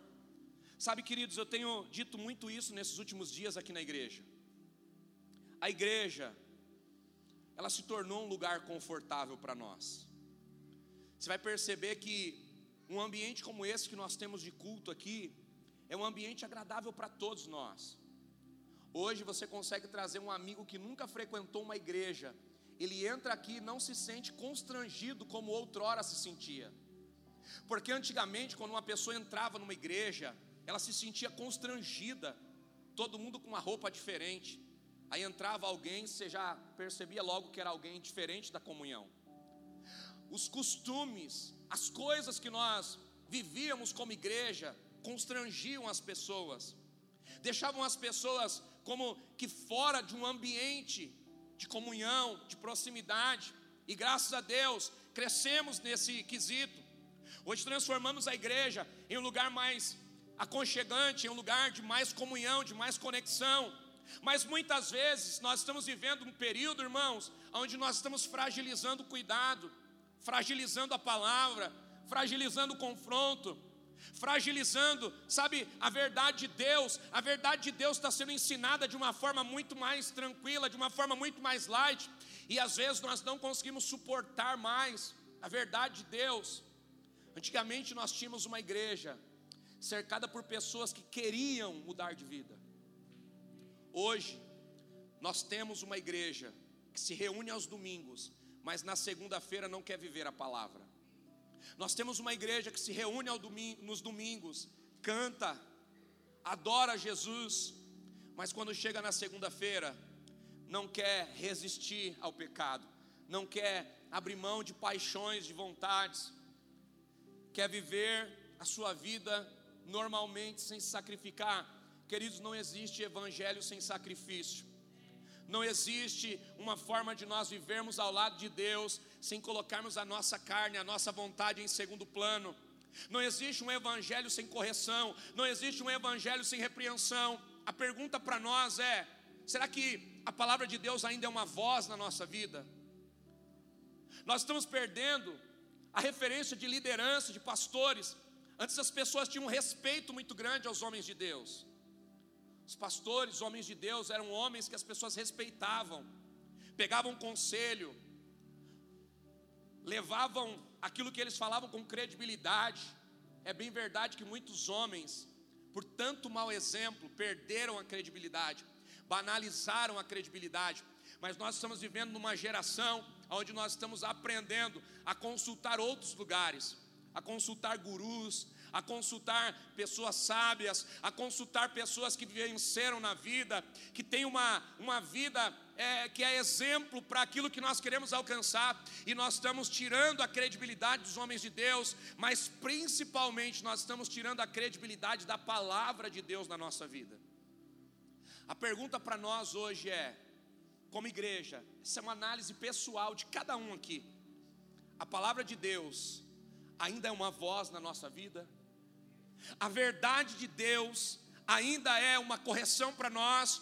Sabe, queridos, eu tenho dito muito isso nesses últimos dias aqui na igreja. A igreja, ela se tornou um lugar confortável para nós. Você vai perceber que um ambiente como esse que nós temos de culto aqui é um ambiente agradável para todos nós. Hoje você consegue trazer um amigo que nunca frequentou uma igreja ele entra aqui e não se sente constrangido como outrora se sentia. Porque antigamente, quando uma pessoa entrava numa igreja, ela se sentia constrangida, todo mundo com uma roupa diferente. Aí entrava alguém, você já percebia logo que era alguém diferente da comunhão. Os costumes, as coisas que nós vivíamos como igreja, constrangiam as pessoas, deixavam as pessoas como que fora de um ambiente de comunhão, de proximidade, e graças a Deus crescemos nesse quesito. Hoje transformamos a igreja em um lugar mais aconchegante, em um lugar de mais comunhão, de mais conexão. Mas muitas vezes nós estamos vivendo um período, irmãos, onde nós estamos fragilizando o cuidado, fragilizando a palavra, fragilizando o confronto, fragilizando, sabe, a verdade de Deus. A verdade de Deus está sendo ensinada de uma forma muito mais tranquila, de uma forma muito mais light, e às vezes nós não conseguimos suportar mais a verdade de Deus. Antigamente nós tínhamos uma igreja cercada por pessoas que queriam mudar de vida. Hoje, nós temos uma igreja que se reúne aos domingos, mas na segunda-feira não quer viver a palavra. Nós temos uma igreja que se reúne domingo, nos domingos, canta, adora Jesus, mas quando chega na segunda-feira, não quer resistir ao pecado, não quer abrir mão de paixões, de vontades, quer viver a sua vida normalmente sem se sacrificar. Queridos, não existe evangelho sem sacrifício. Não existe uma forma de nós vivermos ao lado de Deus sem colocarmos a nossa carne, a nossa vontade em segundo plano. Não existe um evangelho sem correção, não existe um evangelho sem repreensão. A pergunta para nós é: será que a palavra de Deus ainda é uma voz na nossa vida? Nós estamos perdendo a referência de liderança, de pastores, Antes as pessoas tinham um respeito muito grande aos homens de Deus. Os pastores, homens de Deus, eram homens que as pessoas respeitavam, pegavam conselho, levavam aquilo que eles falavam com credibilidade. É bem verdade que muitos homens, por tanto mau exemplo, perderam a credibilidade, banalizaram a credibilidade. Mas nós estamos vivendo numa geração onde nós estamos aprendendo a consultar outros lugares a consultar gurus, a consultar pessoas sábias, a consultar pessoas que venceram na vida, que têm uma, uma vida é, que é exemplo para aquilo que nós queremos alcançar, e nós estamos tirando a credibilidade dos homens de Deus, mas principalmente nós estamos tirando a credibilidade da palavra de Deus na nossa vida. A pergunta para nós hoje é, como igreja, essa é uma análise pessoal de cada um aqui. A palavra de Deus ainda é uma voz na nossa vida, a verdade de Deus ainda é uma correção para nós,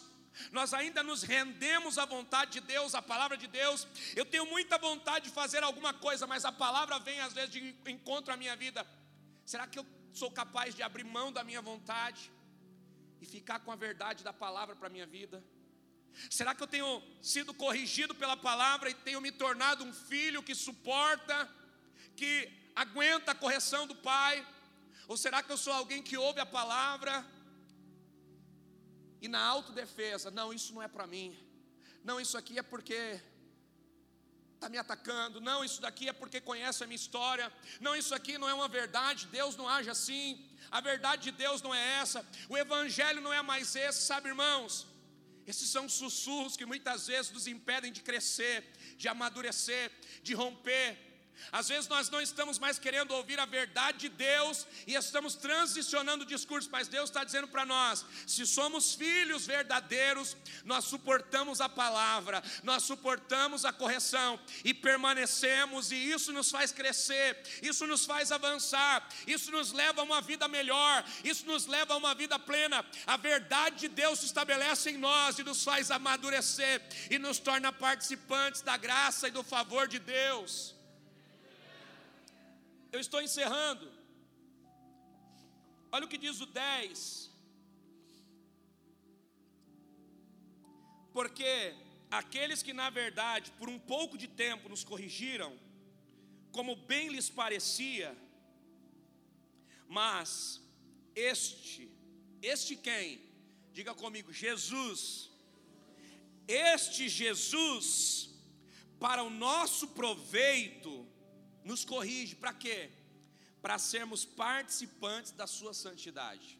nós ainda nos rendemos à vontade de Deus, à palavra de Deus. Eu tenho muita vontade de fazer alguma coisa, mas a palavra vem às vezes de encontro à minha vida. Será que eu sou capaz de abrir mão da minha vontade e ficar com a verdade da palavra para a minha vida? Será que eu tenho sido corrigido pela palavra e tenho me tornado um filho que suporta, que aguenta a correção do pai? Ou será que eu sou alguém que ouve a palavra e na autodefesa, não, isso não é para mim. Não, isso aqui é porque está me atacando. Não, isso daqui é porque conhece a minha história. Não, isso aqui não é uma verdade. Deus não age assim. A verdade de Deus não é essa. O Evangelho não é mais esse, sabe, irmãos? Esses são sussurros que muitas vezes nos impedem de crescer, de amadurecer, de romper às vezes nós não estamos mais querendo ouvir a verdade de Deus e estamos transicionando o discurso, mas Deus está dizendo para nós: se somos filhos verdadeiros, nós suportamos a palavra, nós suportamos a correção e permanecemos, e isso nos faz crescer, isso nos faz avançar, isso nos leva a uma vida melhor, isso nos leva a uma vida plena. A verdade de Deus se estabelece em nós e nos faz amadurecer e nos torna participantes da graça e do favor de Deus. Eu estou encerrando. Olha o que diz o 10. Porque aqueles que, na verdade, por um pouco de tempo nos corrigiram, como bem lhes parecia, mas este, este quem? Diga comigo, Jesus. Este Jesus para o nosso proveito, nos corrige, para quê? Para sermos participantes da Sua santidade,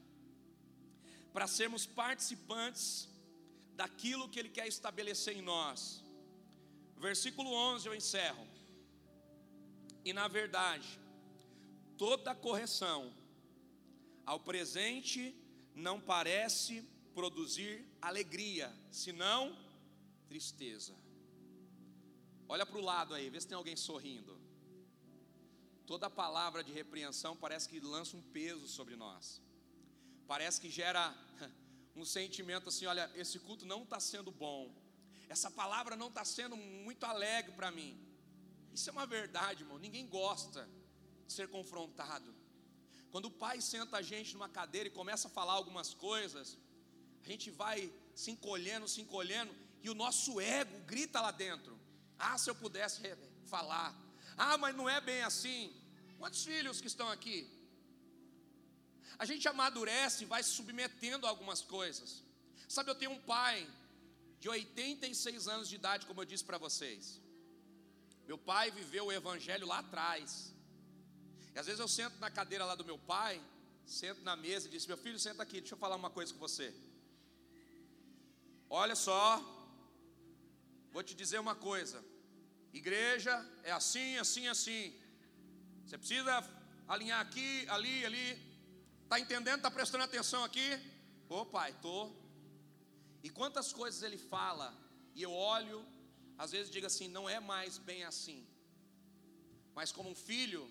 para sermos participantes daquilo que Ele quer estabelecer em nós. Versículo 11 eu encerro. E na verdade, toda correção ao presente não parece produzir alegria, senão tristeza. Olha para o lado aí, vê se tem alguém sorrindo. Toda palavra de repreensão parece que lança um peso sobre nós. Parece que gera um sentimento assim: olha, esse culto não está sendo bom. Essa palavra não está sendo muito alegre para mim. Isso é uma verdade, irmão. Ninguém gosta de ser confrontado. Quando o pai senta a gente numa cadeira e começa a falar algumas coisas, a gente vai se encolhendo, se encolhendo, e o nosso ego grita lá dentro: Ah, se eu pudesse falar. Ah, mas não é bem assim. Quantos filhos que estão aqui? A gente amadurece e vai se submetendo a algumas coisas. Sabe, eu tenho um pai de 86 anos de idade, como eu disse para vocês. Meu pai viveu o evangelho lá atrás. E às vezes eu sento na cadeira lá do meu pai, sento na mesa e disse: Meu filho, senta aqui, deixa eu falar uma coisa com você. Olha só, vou te dizer uma coisa: igreja é assim, assim, assim. Você precisa alinhar aqui, ali, ali. Está entendendo? Está prestando atenção aqui? Ô pai, estou. E quantas coisas ele fala, e eu olho, às vezes digo assim: não é mais bem assim. Mas como um filho,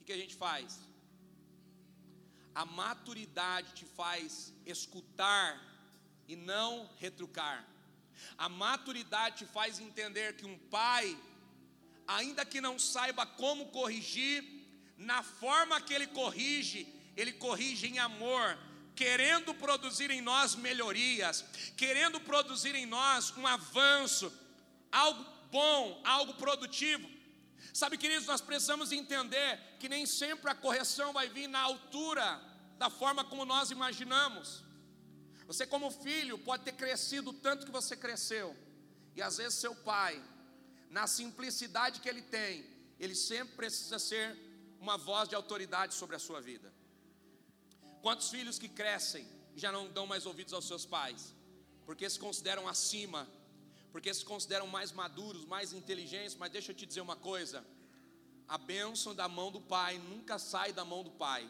o que a gente faz? A maturidade te faz escutar e não retrucar. A maturidade te faz entender que um pai, ainda que não saiba como corrigir, na forma que ele corrige, ele corrige em amor, querendo produzir em nós melhorias, querendo produzir em nós um avanço, algo bom, algo produtivo. Sabe, queridos, nós precisamos entender que nem sempre a correção vai vir na altura da forma como nós imaginamos. Você, como filho, pode ter crescido tanto que você cresceu, e às vezes seu pai, na simplicidade que ele tem, ele sempre precisa ser uma voz de autoridade sobre a sua vida. Quantos filhos que crescem já não dão mais ouvidos aos seus pais, porque se consideram acima porque se consideram mais maduros, mais inteligentes, mas deixa eu te dizer uma coisa: a bênção da mão do pai nunca sai da mão do pai.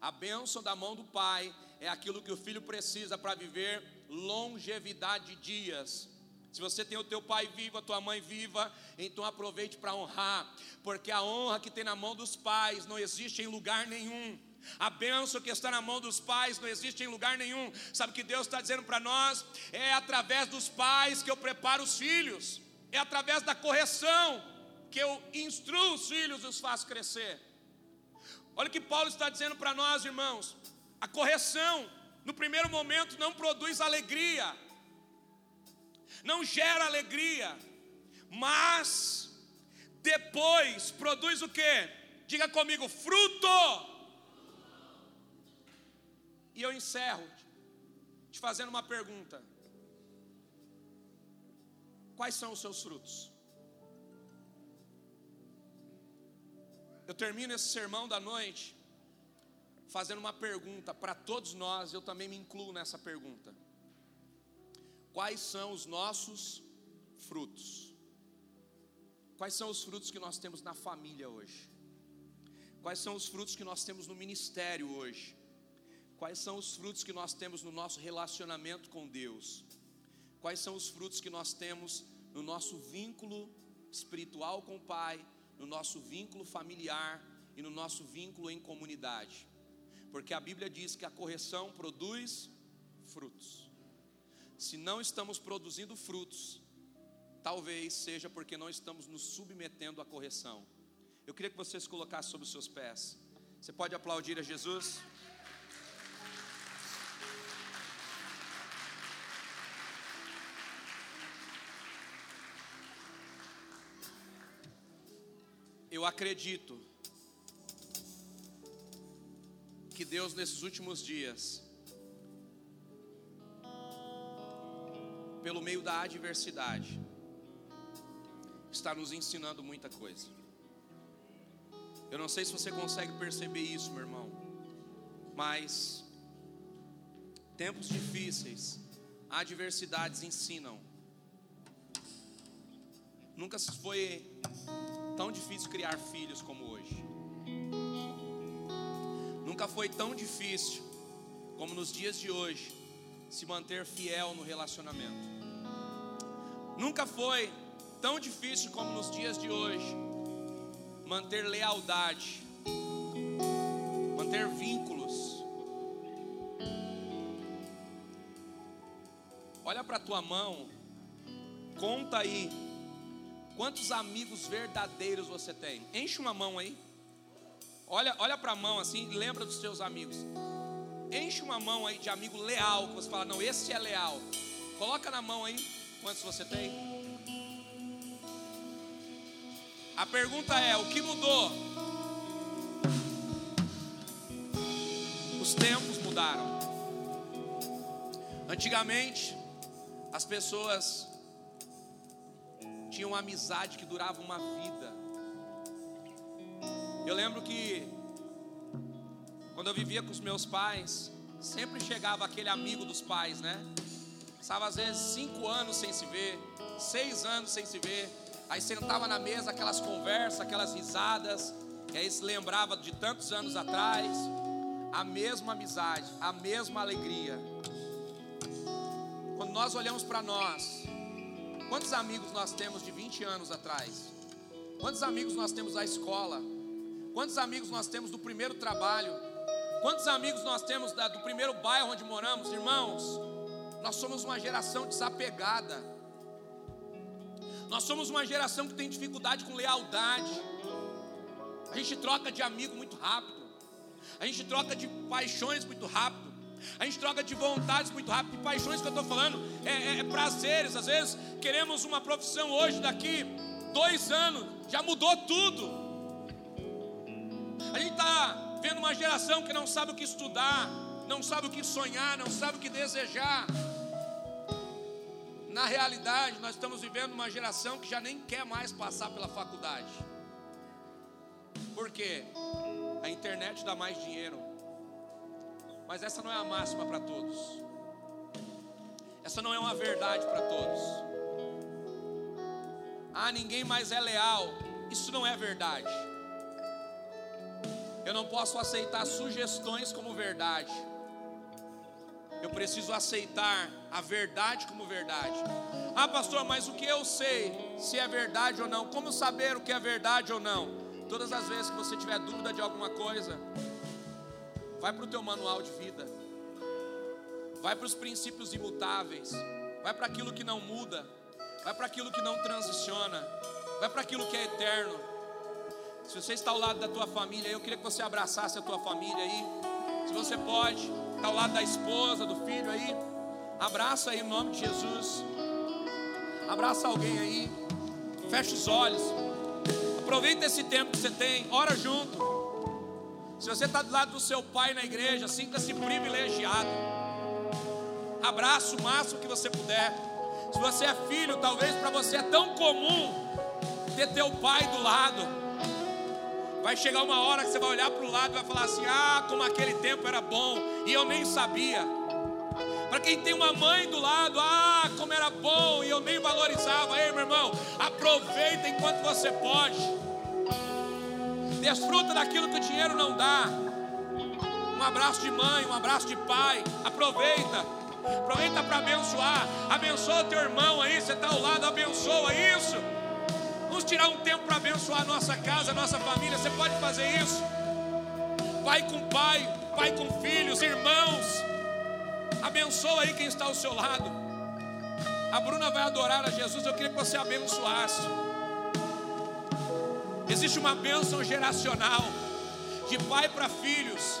A bênção da mão do pai é aquilo que o filho precisa para viver longevidade de dias. Se você tem o teu pai vivo, a tua mãe viva, então aproveite para honrar, porque a honra que tem na mão dos pais não existe em lugar nenhum. A bênção que está na mão dos pais não existe em lugar nenhum. Sabe o que Deus está dizendo para nós? É através dos pais que eu preparo os filhos, é através da correção que eu instruo os filhos e os faço crescer. Olha o que Paulo está dizendo para nós, irmãos. A correção, no primeiro momento, não produz alegria, não gera alegria, mas depois produz o que? Diga comigo, fruto. E eu encerro te fazendo uma pergunta: Quais são os seus frutos? Eu termino esse sermão da noite fazendo uma pergunta para todos nós, eu também me incluo nessa pergunta. Quais são os nossos frutos? Quais são os frutos que nós temos na família hoje? Quais são os frutos que nós temos no ministério hoje? Quais são os frutos que nós temos no nosso relacionamento com Deus? Quais são os frutos que nós temos no nosso vínculo espiritual com o Pai, no nosso vínculo familiar e no nosso vínculo em comunidade? Porque a Bíblia diz que a correção produz frutos. Se não estamos produzindo frutos, talvez seja porque não estamos nos submetendo à correção. Eu queria que vocês colocassem sobre os seus pés. Você pode aplaudir a Jesus? eu acredito que Deus, nesses últimos dias, pelo meio da adversidade, está nos ensinando muita coisa. Eu não sei se você consegue perceber isso, meu irmão, mas tempos difíceis, adversidades ensinam. Nunca foi tão difícil criar filhos como hoje. Nunca foi tão difícil como nos dias de hoje se manter fiel no relacionamento. Nunca foi tão difícil como nos dias de hoje manter lealdade, manter vínculos. Olha para tua mão, conta aí quantos amigos verdadeiros você tem. Enche uma mão aí. Olha, olha para a mão assim, lembra dos teus amigos. Enche uma mão aí de amigo leal, que você fala, não, esse é leal. Coloca na mão aí quantos você tem. A pergunta é: o que mudou? Os tempos mudaram. Antigamente, as pessoas tinham uma amizade que durava uma vida. Eu lembro que quando eu vivia com os meus pais, sempre chegava aquele amigo dos pais, né? Estava às vezes cinco anos sem se ver, seis anos sem se ver. Aí sentava na mesa, aquelas conversas, aquelas risadas, e aí se lembrava de tantos anos atrás, a mesma amizade, a mesma alegria. Quando nós olhamos para nós, quantos amigos nós temos de 20 anos atrás? Quantos amigos nós temos da escola? Quantos amigos nós temos do primeiro trabalho? Quantos amigos nós temos do primeiro bairro onde moramos? Irmãos, nós somos uma geração desapegada. Nós somos uma geração que tem dificuldade com lealdade. A gente troca de amigo muito rápido. A gente troca de paixões muito rápido. A gente troca de vontades muito rápido. De paixões que eu estou falando é, é, é prazeres. Às vezes queremos uma profissão hoje, daqui dois anos, já mudou tudo. A gente está vendo uma geração que não sabe o que estudar, não sabe o que sonhar, não sabe o que desejar. Na realidade, nós estamos vivendo uma geração que já nem quer mais passar pela faculdade. Por quê? A internet dá mais dinheiro. Mas essa não é a máxima para todos. Essa não é uma verdade para todos. Ah, ninguém mais é leal. Isso não é verdade. Eu não posso aceitar sugestões como verdade. Eu preciso aceitar a verdade como verdade. Ah, pastor, mas o que eu sei se é verdade ou não? Como saber o que é verdade ou não? Todas as vezes que você tiver dúvida de alguma coisa, vai para o teu manual de vida. Vai para os princípios imutáveis. Vai para aquilo que não muda. Vai para aquilo que não transiciona. Vai para aquilo que é eterno. Se você está ao lado da tua família, eu queria que você abraçasse a tua família aí. Se você pode, está ao lado da esposa, do filho aí. Abraça aí em nome de Jesus. Abraça alguém aí. Fecha os olhos. Aproveita esse tempo que você tem. Ora junto. Se você está do lado do seu pai na igreja, sinta-se privilegiado. Abraça o máximo que você puder. Se você é filho, talvez para você é tão comum ter teu pai do lado. Vai chegar uma hora que você vai olhar para o lado e vai falar assim: Ah, como aquele tempo era bom, e eu nem sabia. Para quem tem uma mãe do lado, ah, como era bom, e eu nem valorizava. Ei, meu irmão, aproveita enquanto você pode. Desfruta daquilo que o dinheiro não dá. Um abraço de mãe, um abraço de pai. Aproveita. Aproveita para abençoar. Abençoa teu irmão aí, você está ao lado, abençoa isso. Vamos tirar um tempo para abençoar a nossa casa, a nossa família. Você pode fazer isso? Pai com pai, pai com filhos, irmãos. Abençoa aí quem está ao seu lado. A Bruna vai adorar a Jesus. Eu queria que você abençoasse. Existe uma bênção geracional de pai para filhos.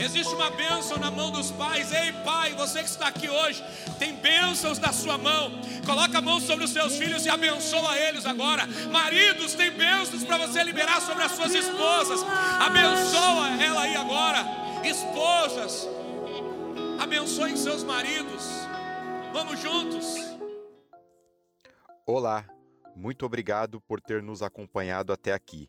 Existe uma bênção na mão dos pais. Ei, pai, você que está aqui hoje, tem bênçãos na sua mão. Coloca a mão sobre os seus filhos e abençoa eles agora. Maridos, tem bênçãos para você liberar sobre as suas esposas. Abençoa ela aí agora. Esposas, abençoem seus maridos. Vamos juntos. Olá. Muito obrigado por ter nos acompanhado até aqui.